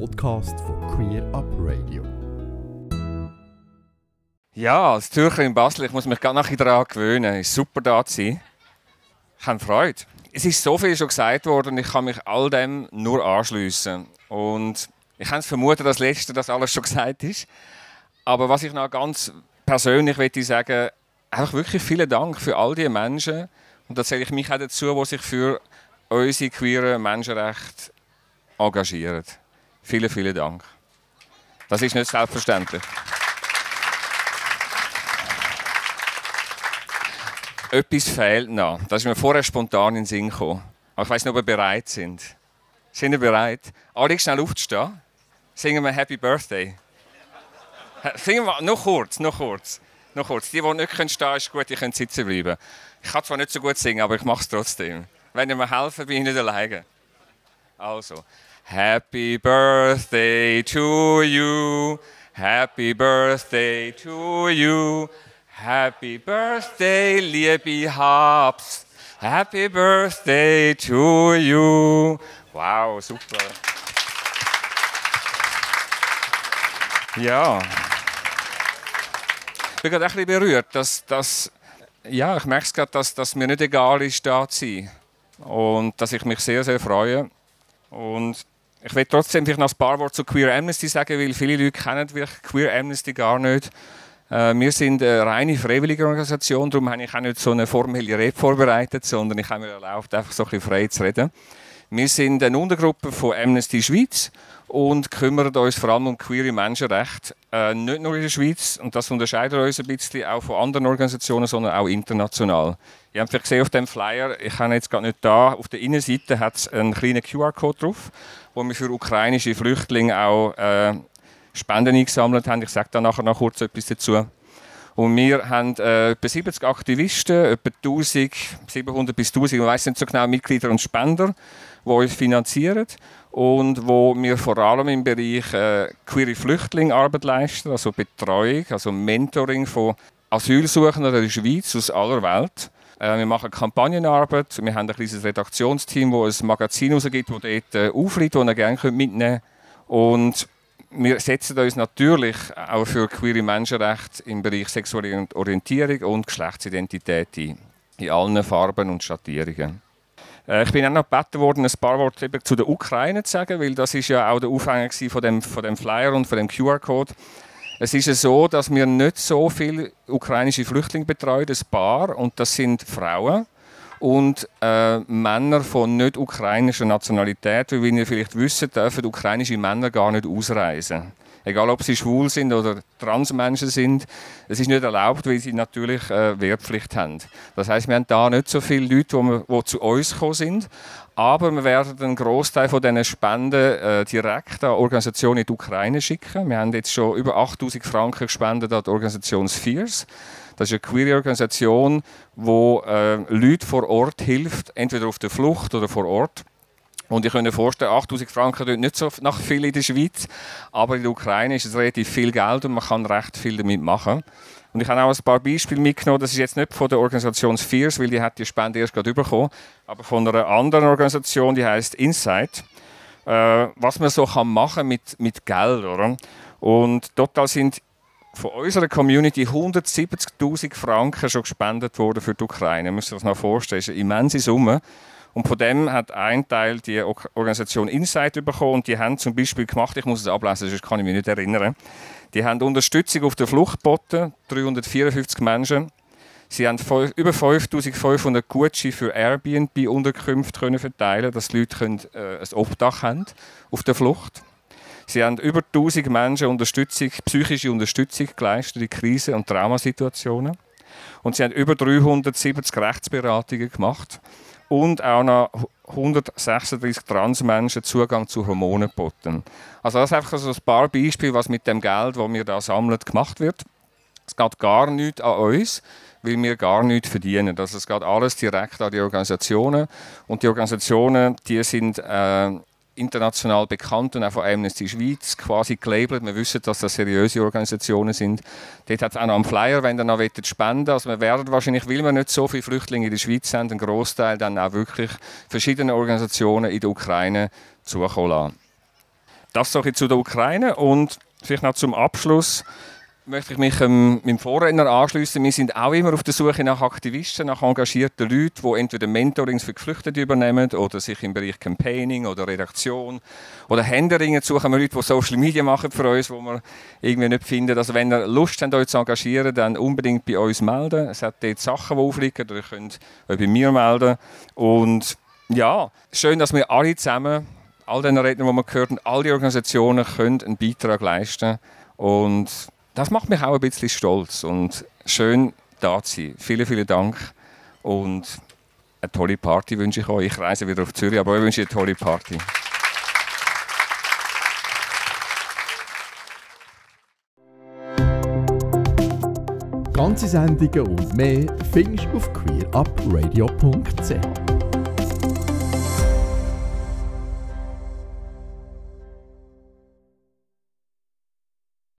Podcast von Queer Up Radio. Ja, als Zürcher in Basel, ich muss mich gar nachher daran gewöhnen. Es ist super da zu sein. Ich habe Freude. Es ist so viel schon gesagt worden und ich kann mich all dem nur anschliessen. Und ich kann es vermuten, dass das Letzte, dass alles schon gesagt ist. Aber was ich noch ganz persönlich möchte sagen, einfach wirklich vielen Dank für all die Menschen. Und da zähle ich mich auch dazu, die sich für unsere queeren Menschenrechte engagieren. Vielen, vielen Dank. Das ist nicht selbstverständlich. Etwas fehlt noch. Das ist mir vorher spontan in den Sinn gekommen. Aber ich weiß nicht, ob ihr bereit sind. Sind ihr bereit? Alle schnell aufzustehen. Singen wir Happy Birthday. Singen wir noch kurz, noch kurz. Noch kurz. Die, die nicht stehen können, ist gut, die können sitzen bleiben. Ich kann zwar nicht so gut singen, aber ich mache es trotzdem. Wenn ihr mir helfen, bin ich nicht alleine. Also, Happy Birthday to you. Happy Birthday to you. Happy Birthday, liebe Habs. Happy Birthday to you. Wow, super. Ja. Ich bin gerade ein bisschen berührt, dass, dass ja, ich merke es gerade, dass, dass mir nicht egal ist, da zu sein. Und dass ich mich sehr, sehr freue. Und ich will trotzdem noch ein paar Worte zu Queer Amnesty sagen, weil viele Leute kennen wirklich Queer Amnesty gar nicht. Äh, wir sind eine reine freiwillige Organisation, darum habe ich auch nicht so eine formelle Rede vorbereitet, sondern ich habe mir erlaubt, einfach so ein bisschen frei zu reden. Wir sind eine Untergruppe von Amnesty Schweiz und kümmern uns vor allem um queere Menschenrechte. Äh, nicht nur in der Schweiz, und das unterscheidet uns ein bisschen auch von anderen Organisationen, sondern auch international. Ihr habt vielleicht gesehen auf dem Flyer, ich habe jetzt gerade nicht da, auf der Innenseite hat es einen kleinen QR-Code drauf, wo wir für ukrainische Flüchtlinge auch äh, Spenden eingesammelt haben. Ich sage da nachher noch kurz etwas dazu. Und wir haben äh, etwa 70 Aktivisten, etwa 1000, 700 bis 1000, ich weiß nicht so genau, Mitglieder und Spender, die uns finanzieren und wo wir vor allem im Bereich äh, queere Flüchtlingsarbeit leisten, also Betreuung, also Mentoring von Asylsuchenden in der Schweiz aus aller Welt. Äh, wir machen Kampagnenarbeit, wir haben ein kleines Redaktionsteam, das ein Magazin herausgibt, das dort äh, das ihr gerne mitnehmen könnt. Und wir setzen uns natürlich auch für queere Menschenrechte im Bereich sexuelle Orientierung und Geschlechtsidentität ein. In allen Farben und Schattierungen. Äh, ich bin auch noch gebeten worden, ein paar Worte zu der Ukraine zu sagen, weil das ist ja auch der Aufhänger von dem, von dem Flyer und von dem QR-Code. Es ist ja so, dass wir nicht so viele ukrainische Flüchtlinge betreuen, ein paar, und das sind Frauen und äh, Männer von nicht ukrainischer Nationalität, weil wie ihr vielleicht wisst, dürfen ukrainische Männer gar nicht ausreisen. Egal, ob sie schwul sind oder Transmenschen sind, es ist nicht erlaubt, weil sie natürlich äh, Wehrpflicht haben. Das heißt, wir haben da nicht so viele Leute, die, die zu uns gekommen sind, aber wir werden einen Großteil von diesen Spenden äh, direkt an Organisationen in die Ukraine schicken. Wir haben jetzt schon über 8000 Franken gespendet an die Organisation Spheres. Das ist eine queere Organisation, die äh, Leute vor Ort hilft, entweder auf der Flucht oder vor Ort. Und ich kann mir vorstellen, 8000 Franken tun nicht so nach viel in der Schweiz, aber in der Ukraine ist es relativ viel Geld und man kann recht viel damit machen. Und ich habe auch ein paar Beispiele mitgenommen. Das ist jetzt nicht von der Organisation Spheres, weil die hat die Spende erst gerade bekommen, aber von einer anderen Organisation, die heißt Insight. Äh, was man so kann machen mit mit Geld, oder? Und total sind von unserer Community 170.000 Franken schon gespendet worden für die Ukraine. Muss sich das noch vorstellen, das ist eine immense Summe. Und von dem hat ein Teil die Organisation Insight bekommen und die haben zum Beispiel gemacht, ich muss es ablesen, sonst kann ich mich nicht erinnern, die haben Unterstützung auf der Flucht geboten, 354 Menschen. Sie haben über 5500 Gutscheine für Airbnb-Unterkünfte verteilen dass die Leute äh, ein Obdach haben auf der Flucht. Sie haben über 1000 Menschen Unterstützung, psychische Unterstützung geleistet in Krisen- und Traumasituationen. Und sie haben über 370 Rechtsberatungen gemacht und auch noch 136 Transmenschen Zugang zu Hormonen geboten. Also das ist einfach so ein paar Beispiele, was mit dem Geld, das wir da sammeln, gemacht wird. Es geht gar nichts an uns, weil wir gar nichts verdienen. Also es geht alles direkt an die Organisationen und die Organisationen, die sind äh, international bekannt und auch von Amnesty Schweiz quasi gelabelt. Wir wissen, dass das seriöse Organisationen sind. Dort hat es auch noch einen Flyer, wenn ihr noch spenden Also wir werden wahrscheinlich, weil wir nicht so viele Flüchtlinge in der Schweiz haben, einen Großteil dann auch wirklich verschiedene Organisationen in der Ukraine zukommen lassen. das so zu der Ukraine und vielleicht noch zum Abschluss möchte ich mich ähm, meinem Vorredner anschließen. Wir sind auch immer auf der Suche nach Aktivisten, nach engagierten Leuten, die entweder Mentorings für Geflüchtete übernehmen oder sich im Bereich Campaigning oder Redaktion oder Händeringen suchen wir Leute, die Social Media machen für uns, wo wir irgendwie nicht finden. Also wenn ihr Lust habt, euch zu engagieren, dann unbedingt bei uns melden. Es hat dort Sachen, die aufliegen, oder ihr könnt euch bei mir melden. Und ja, schön, dass wir alle zusammen, all den Rednern, die wir gehört haben, all die Organisationen können einen Beitrag leisten und das macht mich auch ein bisschen stolz und schön da zu sein. Vielen, vielen Dank und eine tolle Party wünsche ich euch. Ich reise wieder auf Zürich, aber ich wünsche eine tolle Party. Ganze Sendungen und mehr findest du auf queerupradio.ch.